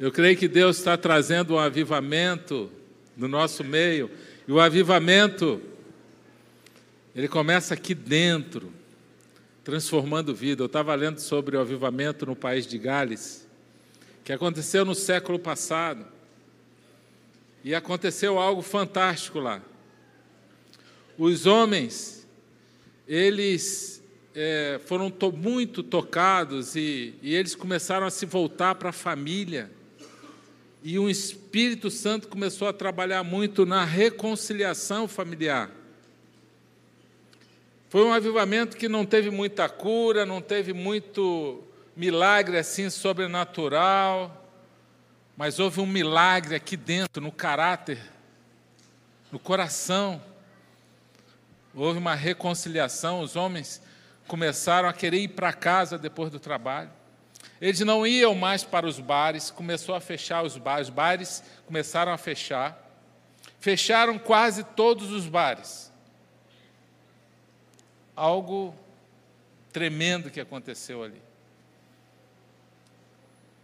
Eu creio que Deus está trazendo um avivamento no nosso meio. E o avivamento, ele começa aqui dentro, transformando vida. Eu estava lendo sobre o avivamento no país de Gales, que aconteceu no século passado. E aconteceu algo fantástico lá. Os homens, eles é, foram to muito tocados e, e eles começaram a se voltar para a família e o Espírito Santo começou a trabalhar muito na reconciliação familiar. Foi um avivamento que não teve muita cura, não teve muito milagre assim sobrenatural, mas houve um milagre aqui dentro, no caráter, no coração. Houve uma reconciliação, os homens começaram a querer ir para casa depois do trabalho. Eles não iam mais para os bares, começou a fechar os bares, os bares começaram a fechar. Fecharam quase todos os bares. Algo tremendo que aconteceu ali.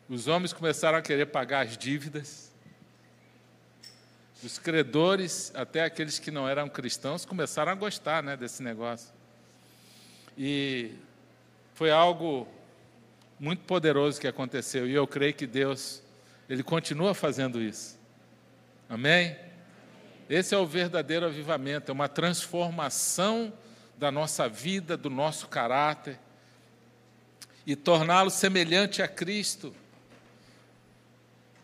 Os homens começaram a querer pagar as dívidas. Os credores, até aqueles que não eram cristãos, começaram a gostar né, desse negócio. E foi algo muito poderoso que aconteceu e eu creio que Deus ele continua fazendo isso. Amém? Esse é o verdadeiro avivamento, é uma transformação da nossa vida, do nosso caráter e torná-lo semelhante a Cristo,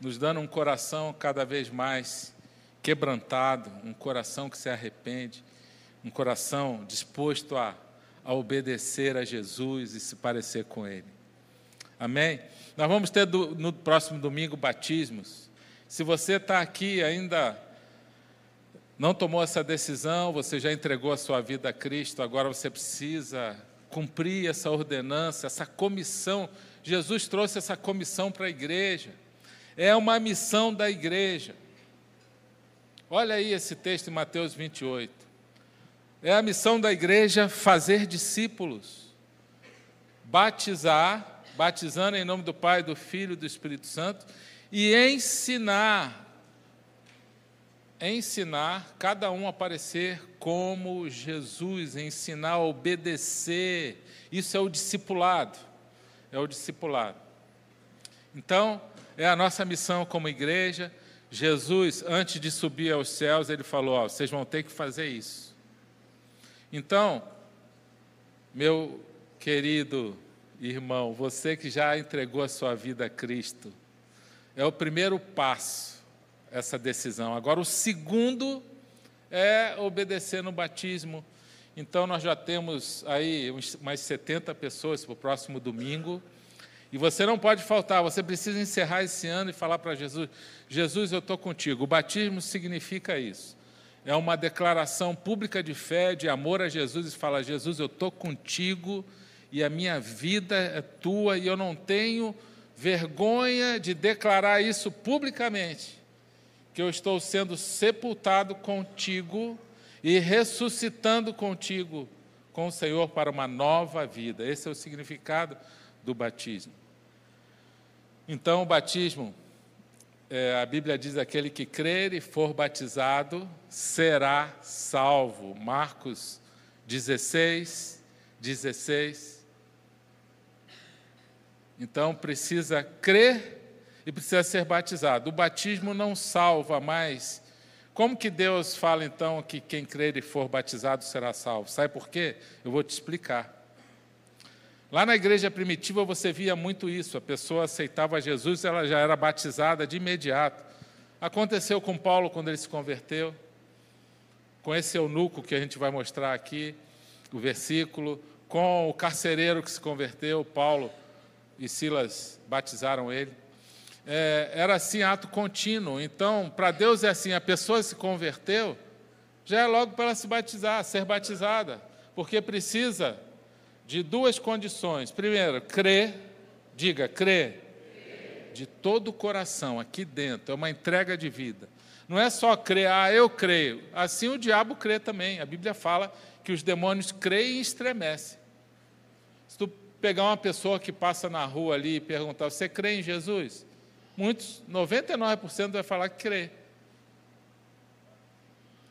nos dando um coração cada vez mais quebrantado, um coração que se arrepende, um coração disposto a, a obedecer a Jesus e se parecer com Ele. Amém? Nós vamos ter do, no próximo domingo batismos. Se você está aqui ainda não tomou essa decisão, você já entregou a sua vida a Cristo, agora você precisa cumprir essa ordenança, essa comissão. Jesus trouxe essa comissão para a igreja. É uma missão da igreja. Olha aí esse texto em Mateus 28. É a missão da igreja fazer discípulos, batizar batizando em nome do Pai, do Filho e do Espírito Santo, e ensinar, ensinar cada um a parecer como Jesus, ensinar a obedecer. Isso é o discipulado. É o discipulado. Então, é a nossa missão como igreja. Jesus, antes de subir aos céus, ele falou: ó, vocês vão ter que fazer isso. Então, meu querido irmão, você que já entregou a sua vida a Cristo, é o primeiro passo, essa decisão. Agora, o segundo é obedecer no batismo. Então, nós já temos aí mais 70 pessoas para o próximo domingo. E você não pode faltar, você precisa encerrar esse ano e falar para Jesus: Jesus, eu estou contigo. O batismo significa isso. É uma declaração pública de fé, de amor a Jesus, e fala: Jesus, eu estou contigo e a minha vida é tua, e eu não tenho vergonha de declarar isso publicamente, que eu estou sendo sepultado contigo e ressuscitando contigo com o Senhor para uma nova vida. Esse é o significado do batismo. Então, o batismo, é, a Bíblia diz: aquele que crer e for batizado será salvo. Marcos 16, 16. Então precisa crer e precisa ser batizado. O batismo não salva, mas como que Deus fala então que quem crer e for batizado será salvo? Sabe por quê? Eu vou te explicar. Lá na igreja primitiva você via muito isso, a pessoa aceitava Jesus, ela já era batizada de imediato. Aconteceu com Paulo quando ele se converteu, com esse eunuco que a gente vai mostrar aqui, o versículo, com o carcereiro que se converteu, Paulo e Silas batizaram ele. É, era assim, ato contínuo. Então, para Deus é assim: a pessoa se converteu, já é logo para ela se batizar, ser batizada, porque precisa de duas condições. Primeiro, crer, diga, crer, de todo o coração, aqui dentro, é uma entrega de vida. Não é só crer, ah, eu creio. Assim o diabo crê também. A Bíblia fala que os demônios creem e estremecem. Pegar uma pessoa que passa na rua ali e perguntar: Você crê em Jesus? Muitos, 99% vai falar que crê.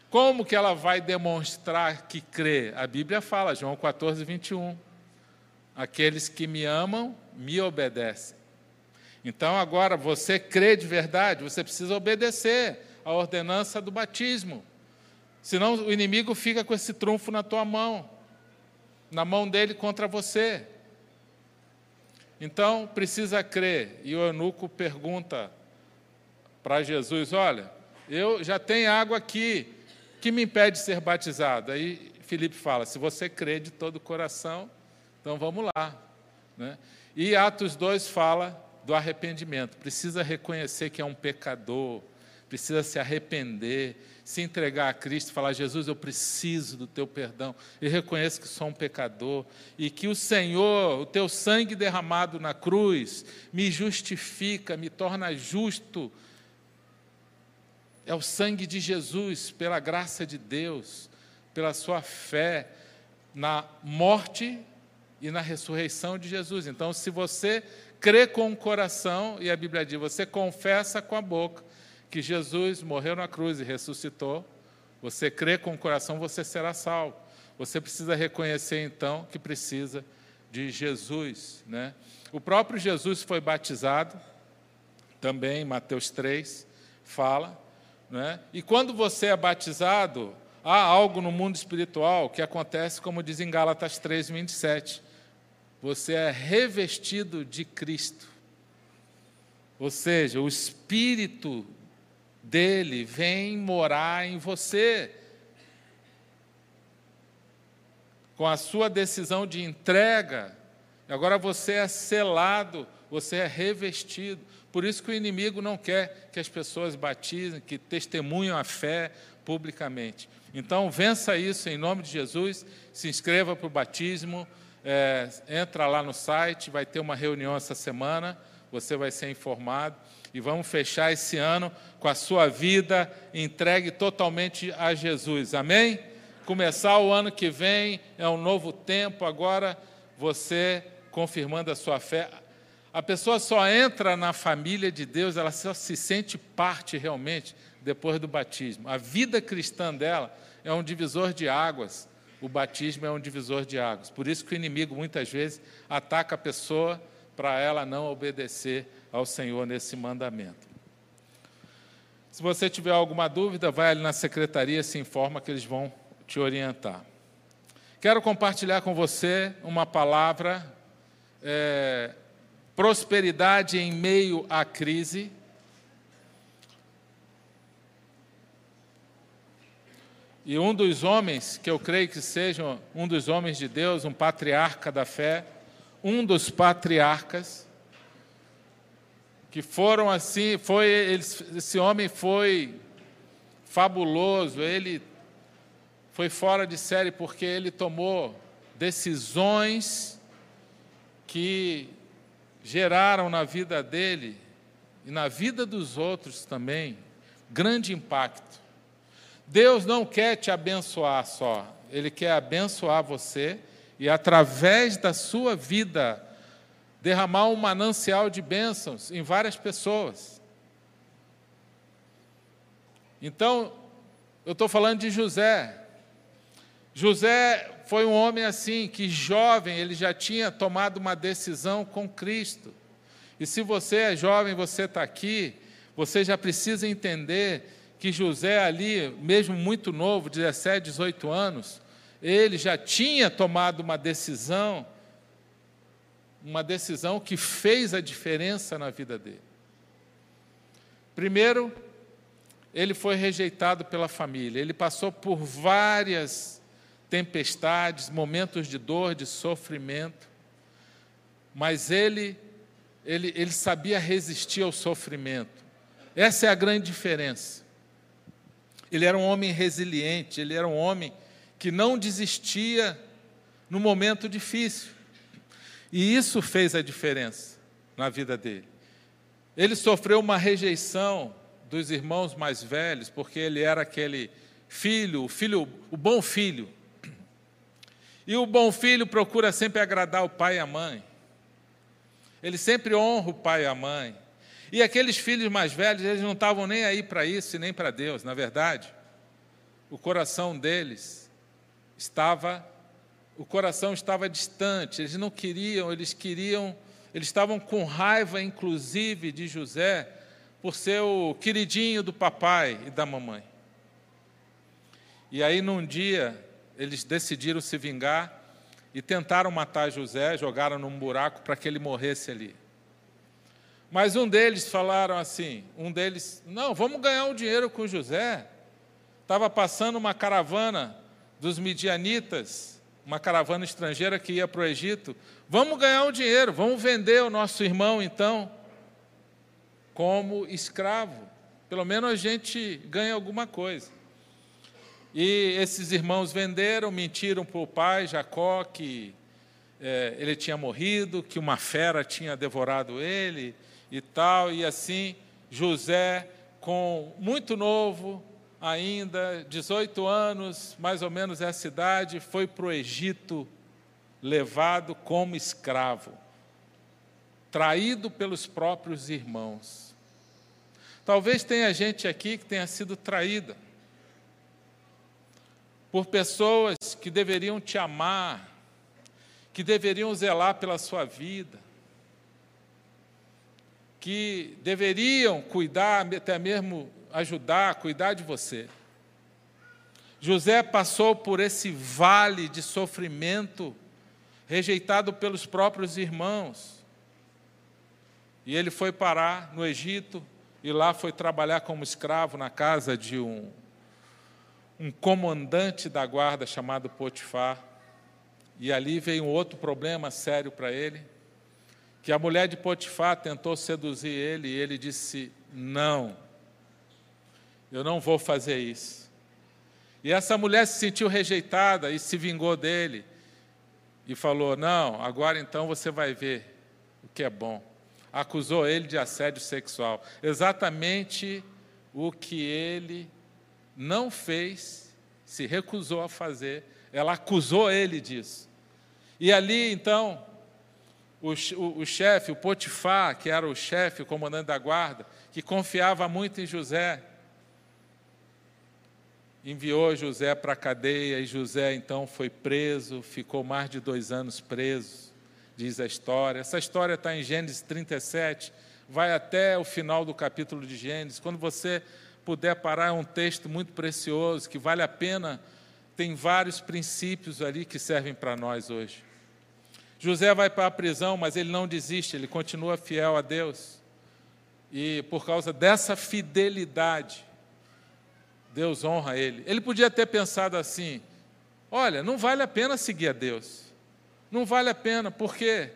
Como que ela vai demonstrar que crê? A Bíblia fala, João 14, 21. Aqueles que me amam, me obedecem. Então, agora, você crê de verdade, você precisa obedecer à ordenança do batismo. Senão, o inimigo fica com esse trunfo na tua mão, na mão dele contra você. Então, precisa crer. E o eunuco pergunta para Jesus: Olha, eu já tenho água aqui, que me impede de ser batizado? Aí Filipe fala: se você crê de todo o coração, então vamos lá. Né? E Atos 2 fala do arrependimento. Precisa reconhecer que é um pecador, precisa se arrepender, se entregar a Cristo, falar: Jesus, eu preciso do teu perdão, e reconheço que sou um pecador, e que o Senhor, o teu sangue derramado na cruz, me justifica, me torna justo é o sangue de Jesus, pela graça de Deus, pela sua fé na morte e na ressurreição de Jesus. Então, se você crê com o coração, e a Bíblia diz, você confessa com a boca que Jesus morreu na cruz e ressuscitou, você crê com o coração, você será salvo. Você precisa reconhecer então que precisa de Jesus, né? O próprio Jesus foi batizado, também Mateus 3 fala, né? E quando você é batizado, há algo no mundo espiritual que acontece, como diz em Gálatas 3, 27. Você é revestido de Cristo. Ou seja, o Espírito dele vem morar em você. Com a sua decisão de entrega, agora você é selado, você é revestido. Por isso que o inimigo não quer que as pessoas batizem, que testemunham a fé publicamente. Então, vença isso em nome de Jesus, se inscreva para o batismo, é, entra lá no site, vai ter uma reunião essa semana, você vai ser informado e vamos fechar esse ano com a sua vida entregue totalmente a Jesus. Amém? Começar o ano que vem é um novo tempo, agora você confirmando a sua fé. A pessoa só entra na família de Deus, ela só se sente parte realmente depois do batismo. A vida cristã dela é um divisor de águas. O batismo é um divisor de águas. Por isso que o inimigo muitas vezes ataca a pessoa para ela não obedecer ao Senhor nesse mandamento. Se você tiver alguma dúvida, vai ali na secretaria, se informa que eles vão te orientar. Quero compartilhar com você uma palavra é, prosperidade em meio à crise. E um dos homens, que eu creio que seja um dos homens de Deus, um patriarca da fé, um dos patriarcas, que foram assim, foi esse homem foi fabuloso, ele foi fora de série porque ele tomou decisões que geraram na vida dele e na vida dos outros também grande impacto. Deus não quer te abençoar só, Ele quer abençoar você e, através da sua vida, derramar um manancial de bênçãos em várias pessoas. Então, eu estou falando de José. José foi um homem assim, que jovem, ele já tinha tomado uma decisão com Cristo. E se você é jovem, você está aqui, você já precisa entender que José ali, mesmo muito novo, 17, 18 anos, ele já tinha tomado uma decisão, uma decisão que fez a diferença na vida dele. Primeiro, ele foi rejeitado pela família, ele passou por várias tempestades, momentos de dor, de sofrimento, mas ele, ele, ele sabia resistir ao sofrimento. Essa é a grande diferença. Ele era um homem resiliente, ele era um homem que não desistia no momento difícil. E isso fez a diferença na vida dele. Ele sofreu uma rejeição dos irmãos mais velhos, porque ele era aquele filho, o filho, o bom filho, e o bom filho procura sempre agradar o pai e a mãe. Ele sempre honra o pai e a mãe. E aqueles filhos mais velhos, eles não estavam nem aí para isso e nem para Deus, na verdade. O coração deles estava o coração estava distante, eles não queriam, eles queriam, eles estavam com raiva inclusive de José por ser o queridinho do papai e da mamãe. E aí num dia eles decidiram se vingar e tentaram matar José, jogaram num buraco para que ele morresse ali. Mas um deles falaram assim, um deles, não, vamos ganhar um dinheiro com José. Estava passando uma caravana dos midianitas, uma caravana estrangeira que ia para o Egito. Vamos ganhar um dinheiro, vamos vender o nosso irmão então como escravo. Pelo menos a gente ganha alguma coisa. E esses irmãos venderam, mentiram para o pai Jacó que é, ele tinha morrido, que uma fera tinha devorado ele e tal, e assim José, com muito novo, ainda, 18 anos, mais ou menos essa idade, foi para o Egito, levado como escravo, traído pelos próprios irmãos. Talvez tenha gente aqui que tenha sido traída por pessoas que deveriam te amar, que deveriam zelar pela sua vida, que deveriam cuidar, até mesmo ajudar, cuidar de você. José passou por esse vale de sofrimento, rejeitado pelos próprios irmãos. E ele foi parar no Egito e lá foi trabalhar como escravo na casa de um, um comandante da guarda chamado Potifar. E ali veio um outro problema sério para ele que a mulher de Potifar tentou seduzir ele e ele disse: Não, eu não vou fazer isso. E essa mulher se sentiu rejeitada e se vingou dele e falou: Não, agora então você vai ver o que é bom. Acusou ele de assédio sexual. Exatamente o que ele não fez, se recusou a fazer, ela acusou ele disso. E ali então o, o, o chefe, o Potifar, que era o chefe, o comandante da guarda, que confiava muito em José, enviou José para a cadeia e José então foi preso, ficou mais de dois anos preso, diz a história. Essa história está em Gênesis 37, vai até o final do capítulo de Gênesis. Quando você puder parar, é um texto muito precioso que vale a pena, tem vários princípios ali que servem para nós hoje. José vai para a prisão, mas ele não desiste, ele continua fiel a Deus. E por causa dessa fidelidade, Deus honra ele. Ele podia ter pensado assim: olha, não vale a pena seguir a Deus. Não vale a pena, porque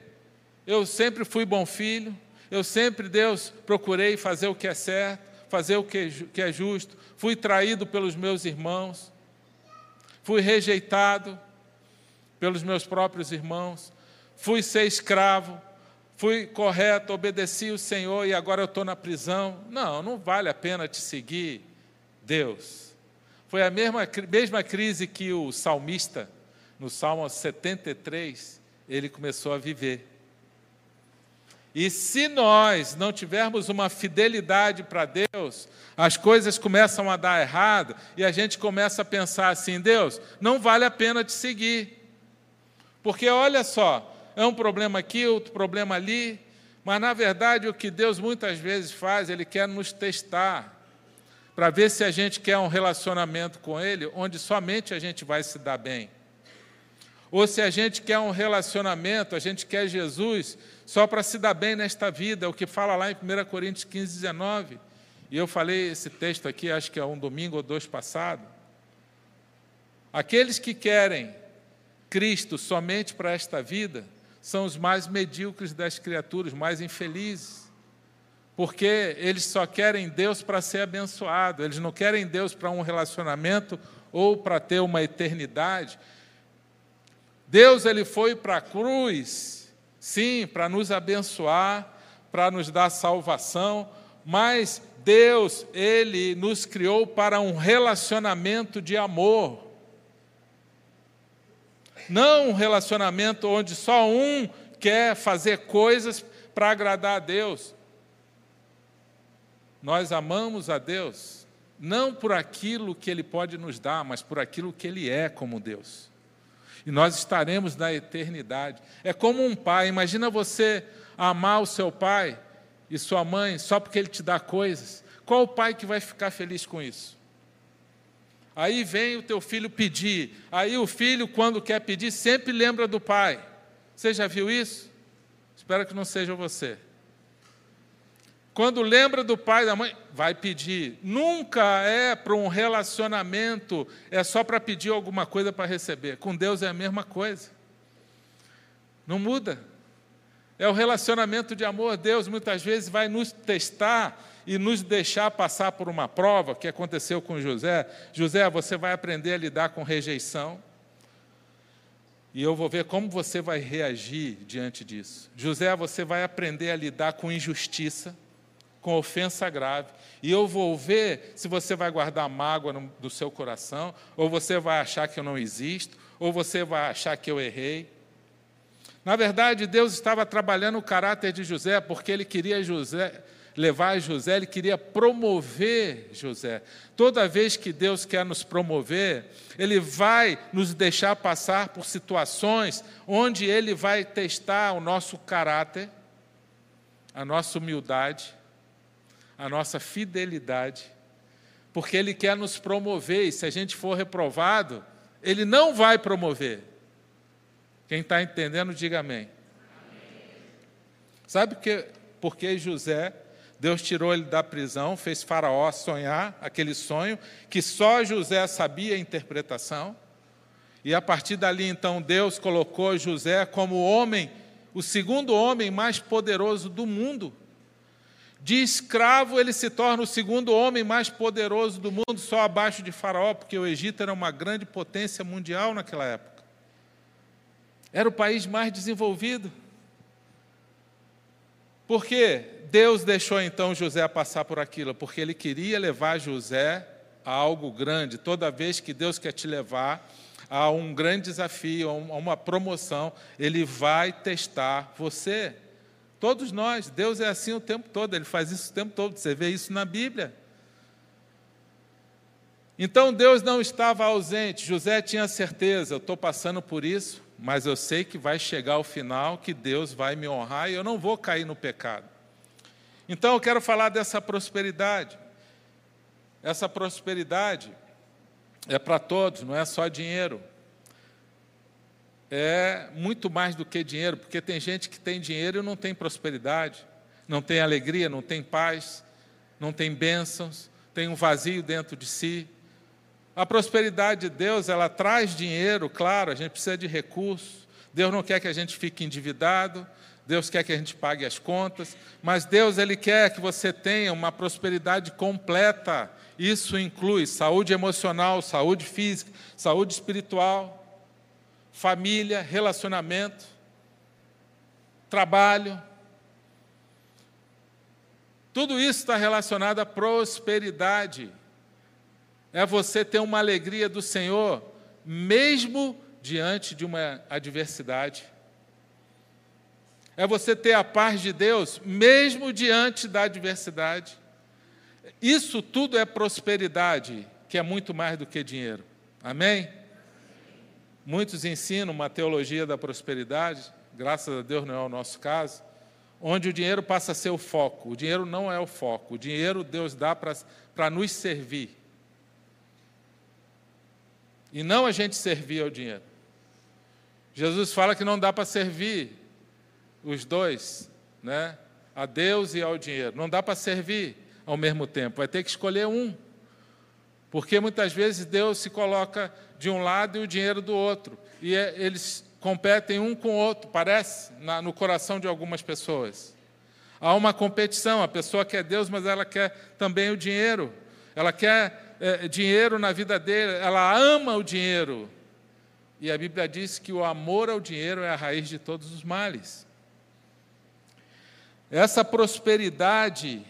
eu sempre fui bom filho, eu sempre, Deus, procurei fazer o que é certo, fazer o que é justo, fui traído pelos meus irmãos, fui rejeitado pelos meus próprios irmãos, fui ser escravo, fui correto, obedeci o Senhor e agora eu estou na prisão. Não, não vale a pena te seguir, Deus. Foi a mesma, mesma crise que o salmista, no Salmo 73, ele começou a viver. E se nós não tivermos uma fidelidade para Deus, as coisas começam a dar errado e a gente começa a pensar assim: Deus, não vale a pena te seguir. Porque olha só, é um problema aqui, outro problema ali, mas na verdade o que Deus muitas vezes faz, Ele quer nos testar, para ver se a gente quer um relacionamento com Ele, onde somente a gente vai se dar bem. Ou se a gente quer um relacionamento, a gente quer Jesus só para se dar bem nesta vida, é o que fala lá em 1 Coríntios 15, 19. E eu falei esse texto aqui, acho que é um domingo ou dois passado. Aqueles que querem Cristo somente para esta vida, são os mais medíocres das criaturas, mais infelizes. Porque eles só querem Deus para ser abençoado, eles não querem Deus para um relacionamento ou para ter uma eternidade. Deus ele foi para a cruz, sim, para nos abençoar, para nos dar salvação, mas Deus, ele nos criou para um relacionamento de amor não um relacionamento onde só um quer fazer coisas para agradar a Deus. Nós amamos a Deus não por aquilo que Ele pode nos dar, mas por aquilo que Ele é como Deus. E nós estaremos na eternidade. É como um pai, imagina você amar o seu pai e sua mãe só porque ele te dá coisas. Qual o pai que vai ficar feliz com isso? Aí vem o teu filho pedir. Aí o filho, quando quer pedir, sempre lembra do pai. Você já viu isso? Espero que não seja você. Quando lembra do pai e da mãe, vai pedir. Nunca é para um relacionamento, é só para pedir alguma coisa para receber. Com Deus é a mesma coisa. Não muda. É o relacionamento de amor. Deus muitas vezes vai nos testar e nos deixar passar por uma prova, que aconteceu com José. José, você vai aprender a lidar com rejeição. E eu vou ver como você vai reagir diante disso. José, você vai aprender a lidar com injustiça com ofensa grave. E eu vou ver se você vai guardar mágoa no, do seu coração, ou você vai achar que eu não existo, ou você vai achar que eu errei. Na verdade, Deus estava trabalhando o caráter de José, porque ele queria José, levar José, ele queria promover José. Toda vez que Deus quer nos promover, ele vai nos deixar passar por situações onde ele vai testar o nosso caráter, a nossa humildade, a nossa fidelidade, porque Ele quer nos promover, e se a gente for reprovado, Ele não vai promover. Quem está entendendo, diga amém. amém. Sabe que, porque José, Deus tirou ele da prisão, fez Faraó sonhar aquele sonho que só José sabia a interpretação, e a partir dali então Deus colocou José como homem, o segundo homem mais poderoso do mundo. De escravo, ele se torna o segundo homem mais poderoso do mundo, só abaixo de Faraó, porque o Egito era uma grande potência mundial naquela época. Era o país mais desenvolvido. Por que Deus deixou então José passar por aquilo? Porque ele queria levar José a algo grande. Toda vez que Deus quer te levar a um grande desafio, a uma promoção, ele vai testar você. Todos nós, Deus é assim o tempo todo, Ele faz isso o tempo todo, você vê isso na Bíblia. Então Deus não estava ausente, José tinha certeza, eu estou passando por isso, mas eu sei que vai chegar o final, que Deus vai me honrar e eu não vou cair no pecado. Então eu quero falar dessa prosperidade. Essa prosperidade é para todos, não é só dinheiro é muito mais do que dinheiro, porque tem gente que tem dinheiro e não tem prosperidade, não tem alegria, não tem paz, não tem bênçãos, tem um vazio dentro de si. A prosperidade de Deus, ela traz dinheiro, claro, a gente precisa de recursos. Deus não quer que a gente fique endividado, Deus quer que a gente pague as contas, mas Deus ele quer que você tenha uma prosperidade completa. Isso inclui saúde emocional, saúde física, saúde espiritual família, relacionamento, trabalho. Tudo isso está relacionado à prosperidade. É você ter uma alegria do Senhor, mesmo diante de uma adversidade. É você ter a paz de Deus, mesmo diante da adversidade. Isso tudo é prosperidade, que é muito mais do que dinheiro. Amém? Muitos ensinam uma teologia da prosperidade, graças a Deus não é o nosso caso, onde o dinheiro passa a ser o foco. O dinheiro não é o foco, o dinheiro Deus dá para nos servir. E não a gente servir ao dinheiro. Jesus fala que não dá para servir os dois, né? a Deus e ao dinheiro. Não dá para servir ao mesmo tempo, vai ter que escolher um. Porque muitas vezes Deus se coloca de um lado e o dinheiro do outro. E é, eles competem um com o outro, parece, na, no coração de algumas pessoas. Há uma competição, a pessoa quer Deus, mas ela quer também o dinheiro. Ela quer é, dinheiro na vida dele, ela ama o dinheiro. E a Bíblia diz que o amor ao dinheiro é a raiz de todos os males. Essa prosperidade,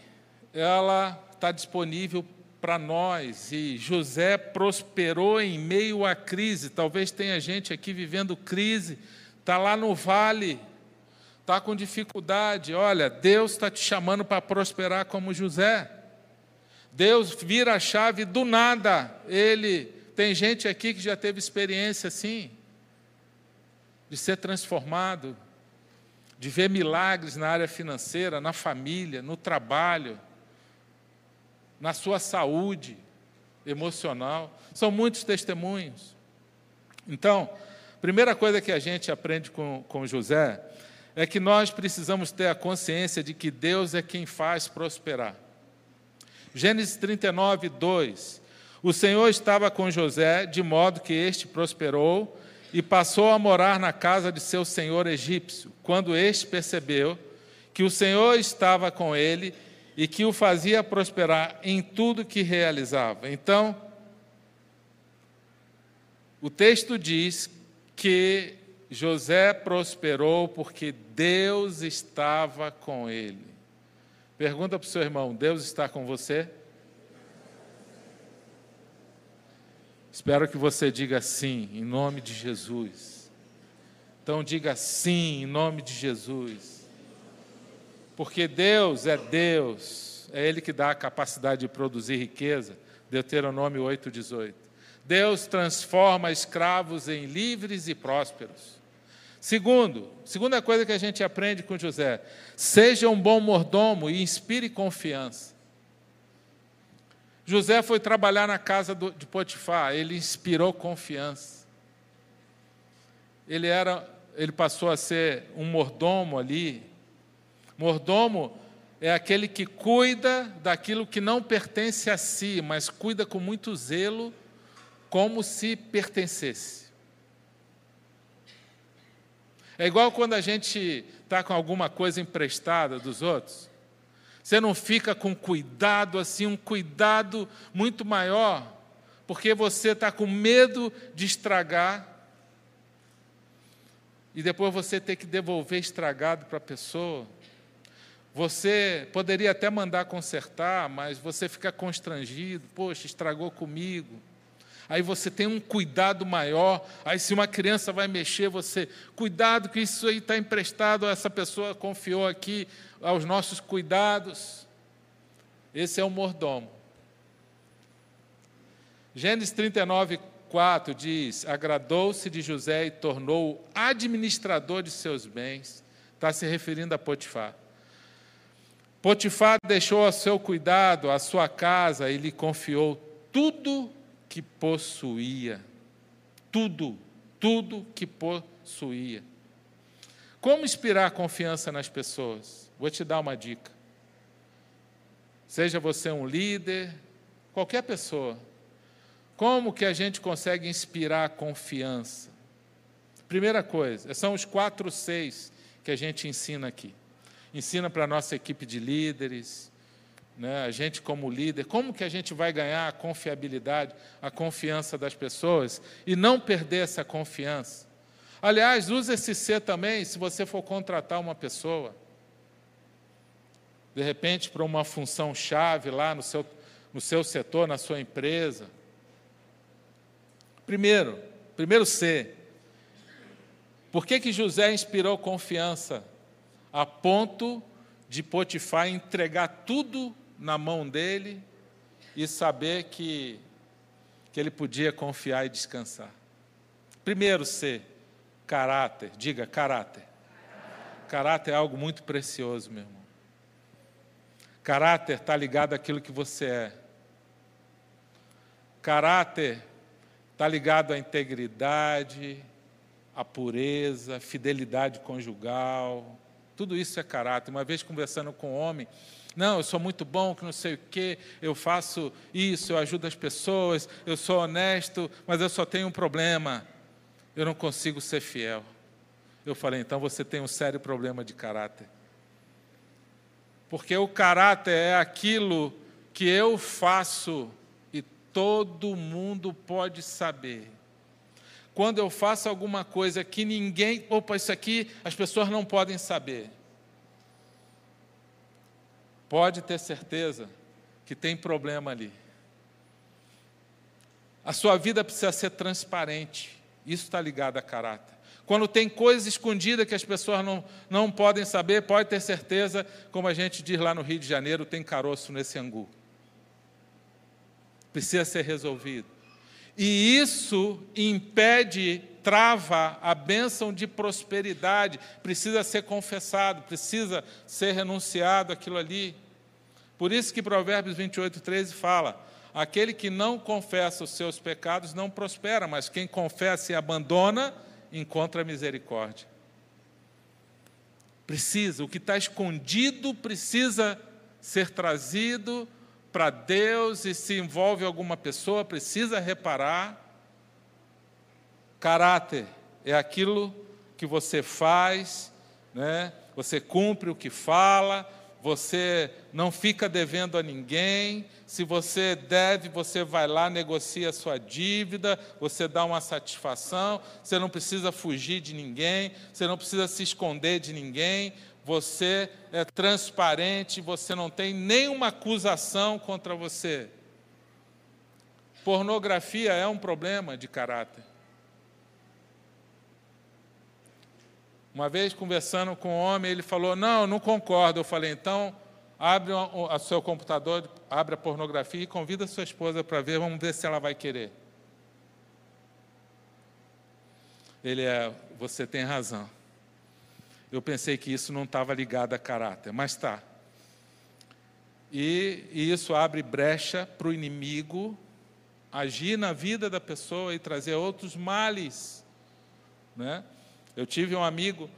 ela está disponível para nós. E José prosperou em meio à crise. Talvez tenha gente aqui vivendo crise, está lá no vale, está com dificuldade. Olha, Deus está te chamando para prosperar como José. Deus vira a chave do nada. Ele tem gente aqui que já teve experiência assim, de ser transformado, de ver milagres na área financeira, na família, no trabalho, na sua saúde emocional. São muitos testemunhos. Então, primeira coisa que a gente aprende com, com José é que nós precisamos ter a consciência de que Deus é quem faz prosperar. Gênesis 39, 2. O Senhor estava com José, de modo que este prosperou e passou a morar na casa de seu senhor egípcio. Quando este percebeu que o Senhor estava com ele e que o fazia prosperar em tudo que realizava. Então, o texto diz que José prosperou porque Deus estava com ele. Pergunta para o seu irmão: Deus está com você? Espero que você diga sim, em nome de Jesus. Então, diga sim, em nome de Jesus. Porque Deus é Deus, é Ele que dá a capacidade de produzir riqueza. Deuteronômio 8,18. Deus transforma escravos em livres e prósperos. Segundo, segunda coisa que a gente aprende com José: seja um bom mordomo e inspire confiança. José foi trabalhar na casa de Potifar, ele inspirou confiança. Ele era, ele passou a ser um mordomo ali. Mordomo é aquele que cuida daquilo que não pertence a si, mas cuida com muito zelo, como se pertencesse. É igual quando a gente está com alguma coisa emprestada dos outros. Você não fica com cuidado, assim, um cuidado muito maior, porque você está com medo de estragar e depois você ter que devolver estragado para a pessoa. Você poderia até mandar consertar, mas você fica constrangido, poxa, estragou comigo aí você tem um cuidado maior. Aí, se uma criança vai mexer, você, cuidado que isso aí está emprestado, essa pessoa confiou aqui aos nossos cuidados. Esse é o mordomo. Gênesis 39, 4 diz: Agradou-se de José e tornou-o administrador de seus bens. Está se referindo a Potifar. Potifar deixou a seu cuidado a sua casa e lhe confiou tudo que possuía. Tudo, tudo que possuía. Como inspirar confiança nas pessoas? Vou te dar uma dica. Seja você um líder, qualquer pessoa. Como que a gente consegue inspirar confiança? Primeira coisa, são os quatro seis que a gente ensina aqui. Ensina para a nossa equipe de líderes, né, a gente como líder, como que a gente vai ganhar a confiabilidade, a confiança das pessoas e não perder essa confiança? Aliás, use esse C também se você for contratar uma pessoa. De repente, para uma função chave lá no seu, no seu setor, na sua empresa. Primeiro, primeiro C. Por que, que José inspirou confiança a ponto de Potifar entregar tudo na mão dele e saber que, que ele podia confiar e descansar. Primeiro, ser caráter, diga caráter. Caráter é algo muito precioso, meu irmão. Caráter está ligado àquilo que você é. Caráter está ligado à integridade, à pureza, fidelidade conjugal. Tudo isso é caráter. Uma vez conversando com um homem, não, eu sou muito bom, que não sei o quê, eu faço isso, eu ajudo as pessoas, eu sou honesto, mas eu só tenho um problema: eu não consigo ser fiel. Eu falei, então você tem um sério problema de caráter. Porque o caráter é aquilo que eu faço e todo mundo pode saber. Quando eu faço alguma coisa que ninguém, opa, isso aqui as pessoas não podem saber pode ter certeza que tem problema ali. A sua vida precisa ser transparente. Isso está ligado a caráter. Quando tem coisa escondida que as pessoas não, não podem saber, pode ter certeza, como a gente diz lá no Rio de Janeiro, tem caroço nesse angu. precisa ser resolvido. E isso impede, trava a bênção de prosperidade, precisa ser confessado, precisa ser renunciado aquilo ali. Por isso que Provérbios 28, 13 fala: aquele que não confessa os seus pecados não prospera, mas quem confessa e abandona encontra misericórdia. Precisa, o que está escondido precisa ser trazido para Deus e se envolve alguma pessoa, precisa reparar. Caráter é aquilo que você faz, né? você cumpre o que fala, você não fica devendo a ninguém. Se você deve, você vai lá, negocia a sua dívida, você dá uma satisfação, você não precisa fugir de ninguém, você não precisa se esconder de ninguém, você é transparente, você não tem nenhuma acusação contra você. Pornografia é um problema de caráter. Uma vez conversando com um homem, ele falou: Não, não concordo. Eu falei: Então, abre o seu computador, abre a pornografia e convida a sua esposa para ver, vamos ver se ela vai querer. Ele é: Você tem razão. Eu pensei que isso não estava ligado a caráter, mas está. E, e isso abre brecha para o inimigo agir na vida da pessoa e trazer outros males. Né? Eu tive um amigo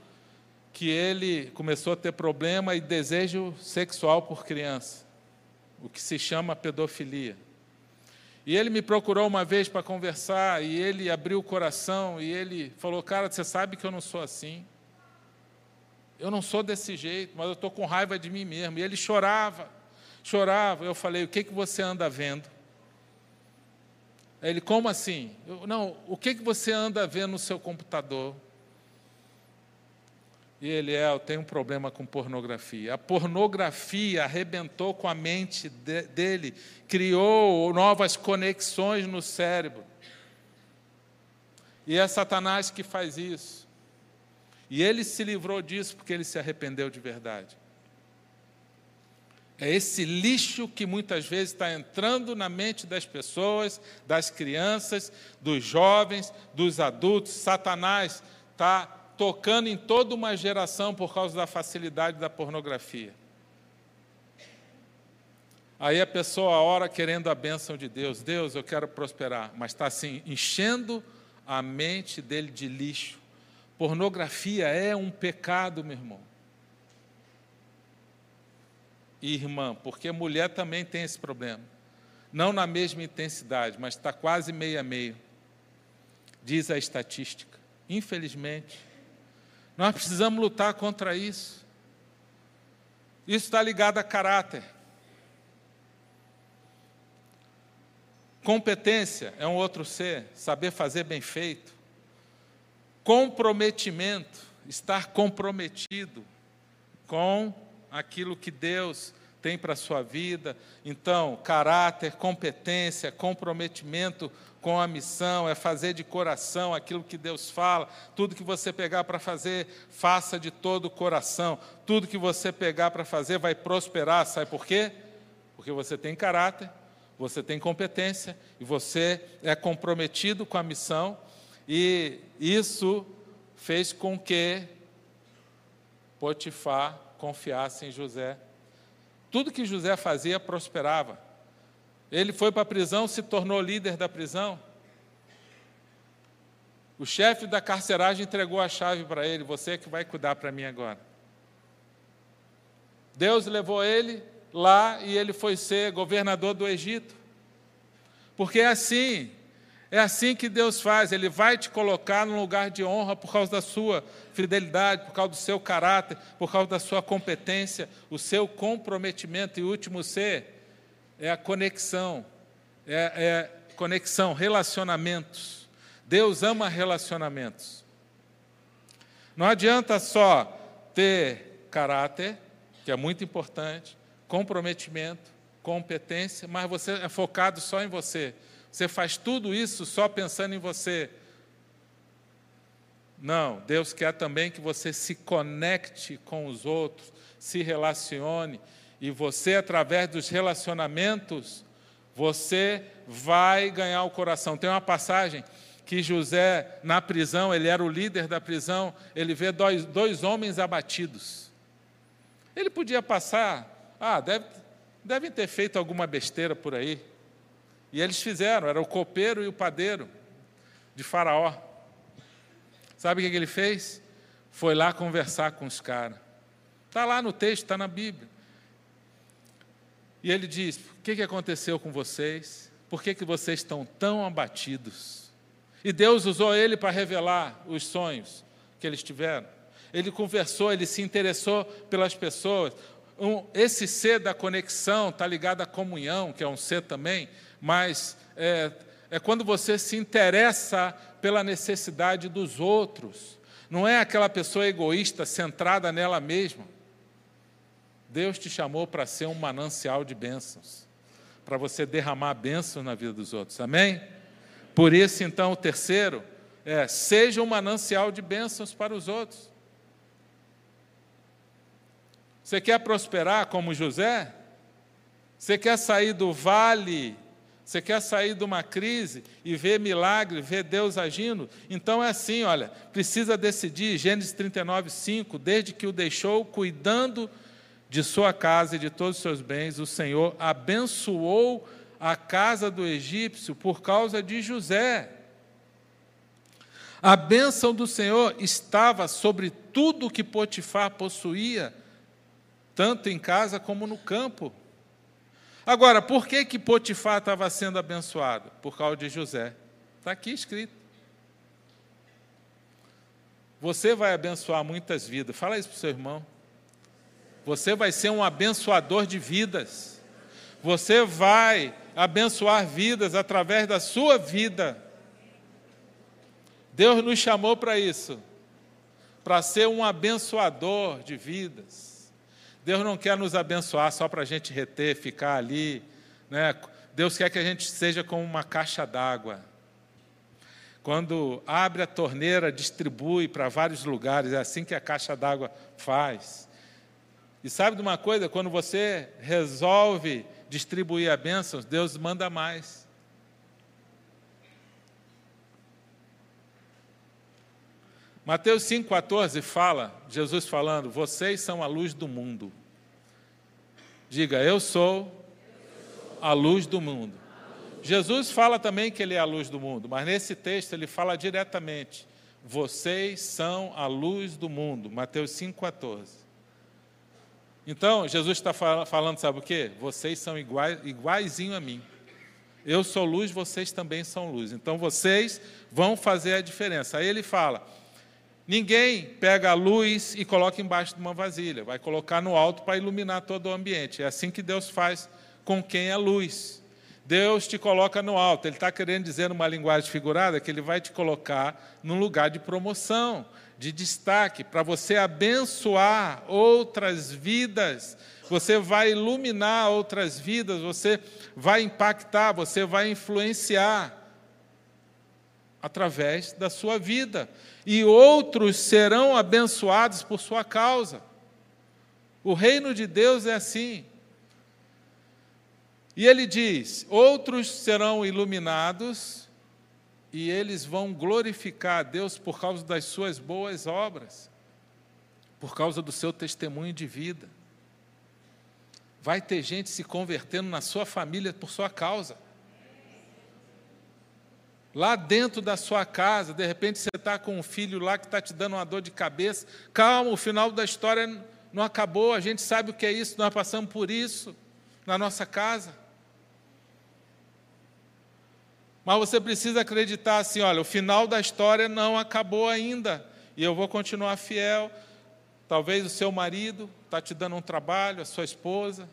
que ele começou a ter problema e desejo sexual por criança, o que se chama pedofilia. E ele me procurou uma vez para conversar e ele abriu o coração e ele falou: Cara, você sabe que eu não sou assim. Eu não sou desse jeito, mas eu estou com raiva de mim mesmo. E ele chorava, chorava. Eu falei: O que, que você anda vendo? Ele, como assim? Eu, não, o que, que você anda vendo no seu computador? E ele é, eu tenho um problema com pornografia. A pornografia arrebentou com a mente de, dele, criou novas conexões no cérebro. E é Satanás que faz isso. E ele se livrou disso porque ele se arrependeu de verdade. É esse lixo que muitas vezes está entrando na mente das pessoas, das crianças, dos jovens, dos adultos. Satanás está tocando em toda uma geração por causa da facilidade da pornografia. Aí a pessoa ora querendo a bênção de Deus. Deus, eu quero prosperar, mas está assim, enchendo a mente dele de lixo Pornografia é um pecado, meu irmão. irmã, porque mulher também tem esse problema. Não na mesma intensidade, mas está quase meio a meio. Diz a estatística. Infelizmente. Nós precisamos lutar contra isso. Isso está ligado a caráter. Competência é um outro ser, saber fazer bem feito comprometimento, estar comprometido com aquilo que Deus tem para a sua vida. Então, caráter, competência, comprometimento com a missão, é fazer de coração aquilo que Deus fala. Tudo que você pegar para fazer, faça de todo o coração. Tudo que você pegar para fazer vai prosperar. Sabe por quê? Porque você tem caráter, você tem competência e você é comprometido com a missão e isso fez com que Potifar confiasse em José. Tudo que José fazia prosperava. Ele foi para a prisão, se tornou líder da prisão. O chefe da carceragem entregou a chave para ele: Você é que vai cuidar para mim agora. Deus levou ele lá e ele foi ser governador do Egito. Porque assim, é assim que Deus faz, Ele vai te colocar num lugar de honra por causa da sua fidelidade, por causa do seu caráter, por causa da sua competência, o seu comprometimento. E o último ser é a conexão, é, é conexão, relacionamentos. Deus ama relacionamentos. Não adianta só ter caráter, que é muito importante, comprometimento, competência, mas você é focado só em você. Você faz tudo isso só pensando em você. Não, Deus quer também que você se conecte com os outros, se relacione, e você, através dos relacionamentos, Você vai ganhar o coração. Tem uma passagem que José, na prisão, ele era o líder da prisão, ele vê dois, dois homens abatidos. Ele podia passar, ah, deve, devem ter feito alguma besteira por aí. E eles fizeram, era o copeiro e o padeiro de Faraó. Sabe o que ele fez? Foi lá conversar com os caras. Está lá no texto, está na Bíblia. E ele diz: O que, que aconteceu com vocês? Por que, que vocês estão tão abatidos? E Deus usou ele para revelar os sonhos que eles tiveram. Ele conversou, ele se interessou pelas pessoas. Um, esse ser da conexão está ligado à comunhão, que é um ser também, mas é, é quando você se interessa pela necessidade dos outros. Não é aquela pessoa egoísta, centrada nela mesma. Deus te chamou para ser um manancial de bênçãos, para você derramar bênçãos na vida dos outros. Amém? Por isso, então, o terceiro é: seja um manancial de bênçãos para os outros. Você quer prosperar como José? Você quer sair do vale? Você quer sair de uma crise e ver milagre, ver Deus agindo? Então é assim, olha, precisa decidir, Gênesis 39, 5, desde que o deixou cuidando de sua casa e de todos os seus bens, o Senhor abençoou a casa do egípcio por causa de José. A bênção do Senhor estava sobre tudo que Potifar possuía, tanto em casa como no campo. Agora, por que, que Potifar estava sendo abençoado? Por causa de José. Está aqui escrito. Você vai abençoar muitas vidas. Fala isso para o seu irmão. Você vai ser um abençoador de vidas. Você vai abençoar vidas através da sua vida. Deus nos chamou para isso, para ser um abençoador de vidas. Deus não quer nos abençoar só para a gente reter, ficar ali. Né? Deus quer que a gente seja como uma caixa d'água. Quando abre a torneira, distribui para vários lugares, é assim que a caixa d'água faz. E sabe de uma coisa? Quando você resolve distribuir a bênção, Deus manda mais. Mateus 5,14 fala, Jesus falando, vocês são a luz do mundo. Diga, eu sou a luz do mundo. Jesus fala também que ele é a luz do mundo, mas nesse texto ele fala diretamente: vocês são a luz do mundo. Mateus 5,14. Então, Jesus está falando, sabe o quê? Vocês são iguais, iguaizinho a mim. Eu sou luz, vocês também são luz. Então, vocês vão fazer a diferença. Aí ele fala: ninguém pega a luz e coloca embaixo de uma vasilha, vai colocar no alto para iluminar todo o ambiente. É assim que Deus faz com quem é luz. Deus te coloca no alto. Ele está querendo dizer, numa linguagem figurada, que Ele vai te colocar num lugar de promoção, de destaque, para você abençoar outras vidas, você vai iluminar outras vidas, você vai impactar, você vai influenciar através da sua vida. E outros serão abençoados por sua causa. O reino de Deus é assim. E ele diz: outros serão iluminados e eles vão glorificar a Deus por causa das suas boas obras, por causa do seu testemunho de vida. Vai ter gente se convertendo na sua família por sua causa. Lá dentro da sua casa, de repente você está com um filho lá que está te dando uma dor de cabeça. Calma, o final da história não acabou, a gente sabe o que é isso, nós passamos por isso na nossa casa. Mas você precisa acreditar assim: olha, o final da história não acabou ainda, e eu vou continuar fiel. Talvez o seu marido está te dando um trabalho, a sua esposa.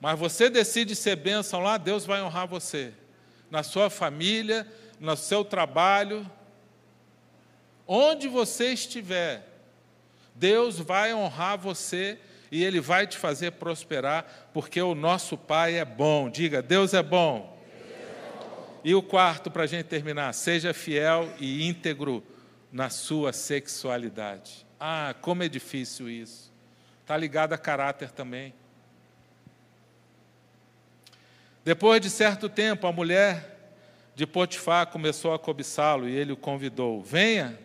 Mas você decide ser bênção lá, Deus vai honrar você. Na sua família, no seu trabalho, onde você estiver, Deus vai honrar você e Ele vai te fazer prosperar, porque o nosso Pai é bom. Diga, Deus é bom. E o quarto, para a gente terminar, seja fiel e íntegro na sua sexualidade. Ah, como é difícil isso. Está ligado a caráter também. Depois de certo tempo, a mulher de Potifar começou a cobiçá-lo e ele o convidou: Venha.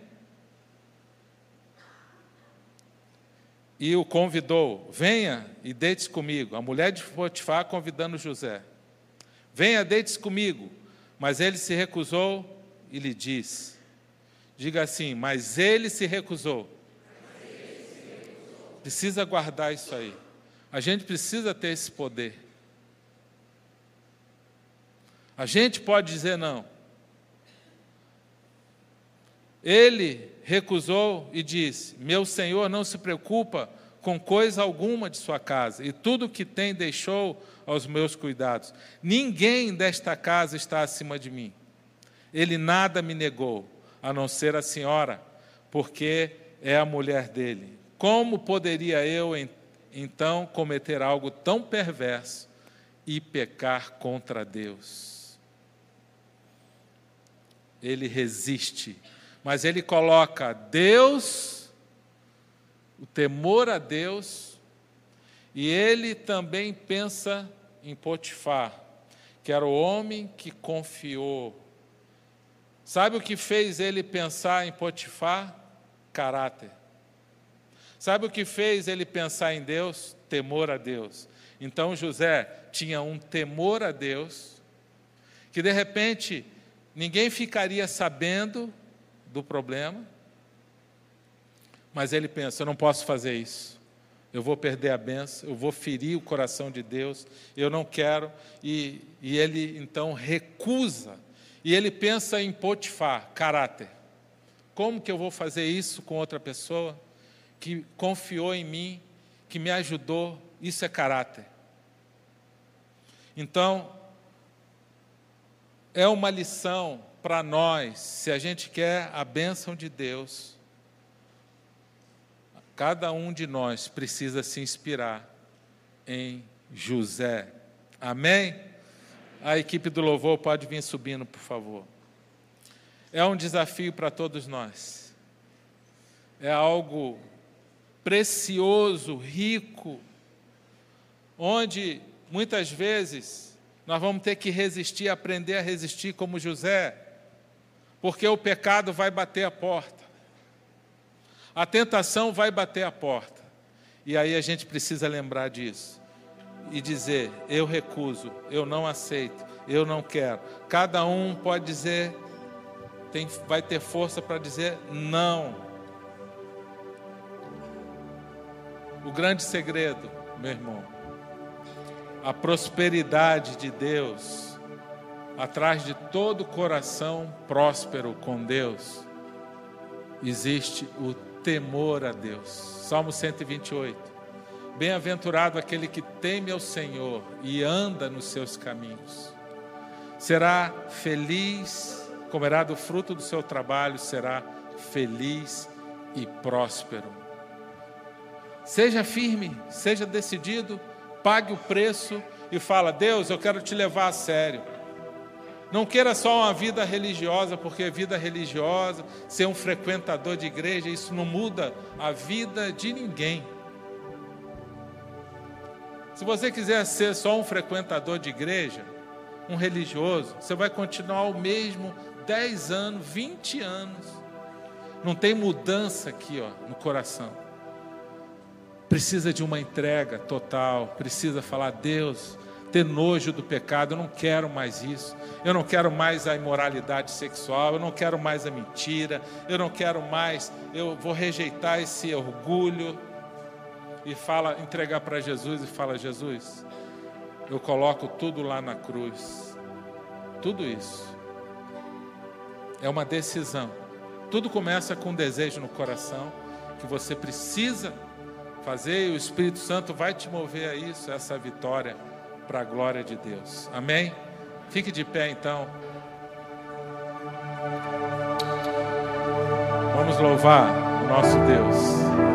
E o convidou: Venha e deite comigo. A mulher de Potifar convidando José: Venha, deite comigo. Mas ele se recusou e lhe disse: Diga assim, mas ele se recusou. Precisa guardar isso aí. A gente precisa ter esse poder. A gente pode dizer não. Ele recusou e disse: Meu senhor não se preocupa com coisa alguma de sua casa, e tudo que tem deixou aos meus cuidados. Ninguém desta casa está acima de mim. Ele nada me negou, a não ser a senhora, porque é a mulher dele. Como poderia eu então cometer algo tão perverso e pecar contra Deus? Ele resiste, mas ele coloca Deus, o temor a Deus, e ele também pensa em Potifar, que era o homem que confiou. Sabe o que fez ele pensar em Potifar? Caráter. Sabe o que fez ele pensar em Deus? Temor a Deus. Então José tinha um temor a Deus, que de repente ninguém ficaria sabendo do problema, mas ele pensa: eu não posso fazer isso, eu vou perder a benção, eu vou ferir o coração de Deus, eu não quero, e, e ele então recusa, e ele pensa em Potifar, caráter. Como que eu vou fazer isso com outra pessoa que confiou em mim, que me ajudou? Isso é caráter. Então, é uma lição para nós, se a gente quer a bênção de Deus, cada um de nós precisa se inspirar em José. Amém? A equipe do louvor pode vir subindo, por favor. É um desafio para todos nós. É algo precioso, rico, onde muitas vezes nós vamos ter que resistir, aprender a resistir como José, porque o pecado vai bater a porta, a tentação vai bater a porta, e aí a gente precisa lembrar disso e dizer: eu recuso, eu não aceito, eu não quero. Cada um pode dizer, tem, vai ter força para dizer não. O grande segredo, meu irmão, a prosperidade de Deus, atrás de todo coração próspero com Deus, existe o temor a Deus. Salmo 128. Bem-aventurado aquele que teme ao Senhor e anda nos seus caminhos. Será feliz, comerá do fruto do seu trabalho, será feliz e próspero. Seja firme, seja decidido pague o preço e fala: Deus, eu quero te levar a sério. Não queira só uma vida religiosa, porque vida religiosa, ser um frequentador de igreja, isso não muda a vida de ninguém. Se você quiser ser só um frequentador de igreja, um religioso, você vai continuar o mesmo 10 anos, 20 anos. Não tem mudança aqui ó, no coração precisa de uma entrega total, precisa falar, Deus, ter nojo do pecado, eu não quero mais isso, eu não quero mais a imoralidade sexual, eu não quero mais a mentira, eu não quero mais, eu vou rejeitar esse orgulho. E fala, entregar para Jesus e fala, Jesus, eu coloco tudo lá na cruz. Tudo isso. É uma decisão. Tudo começa com um desejo no coração que você precisa fazer e o Espírito Santo vai te mover a isso, a essa vitória para a glória de Deus. Amém? Fique de pé então. Vamos louvar o nosso Deus.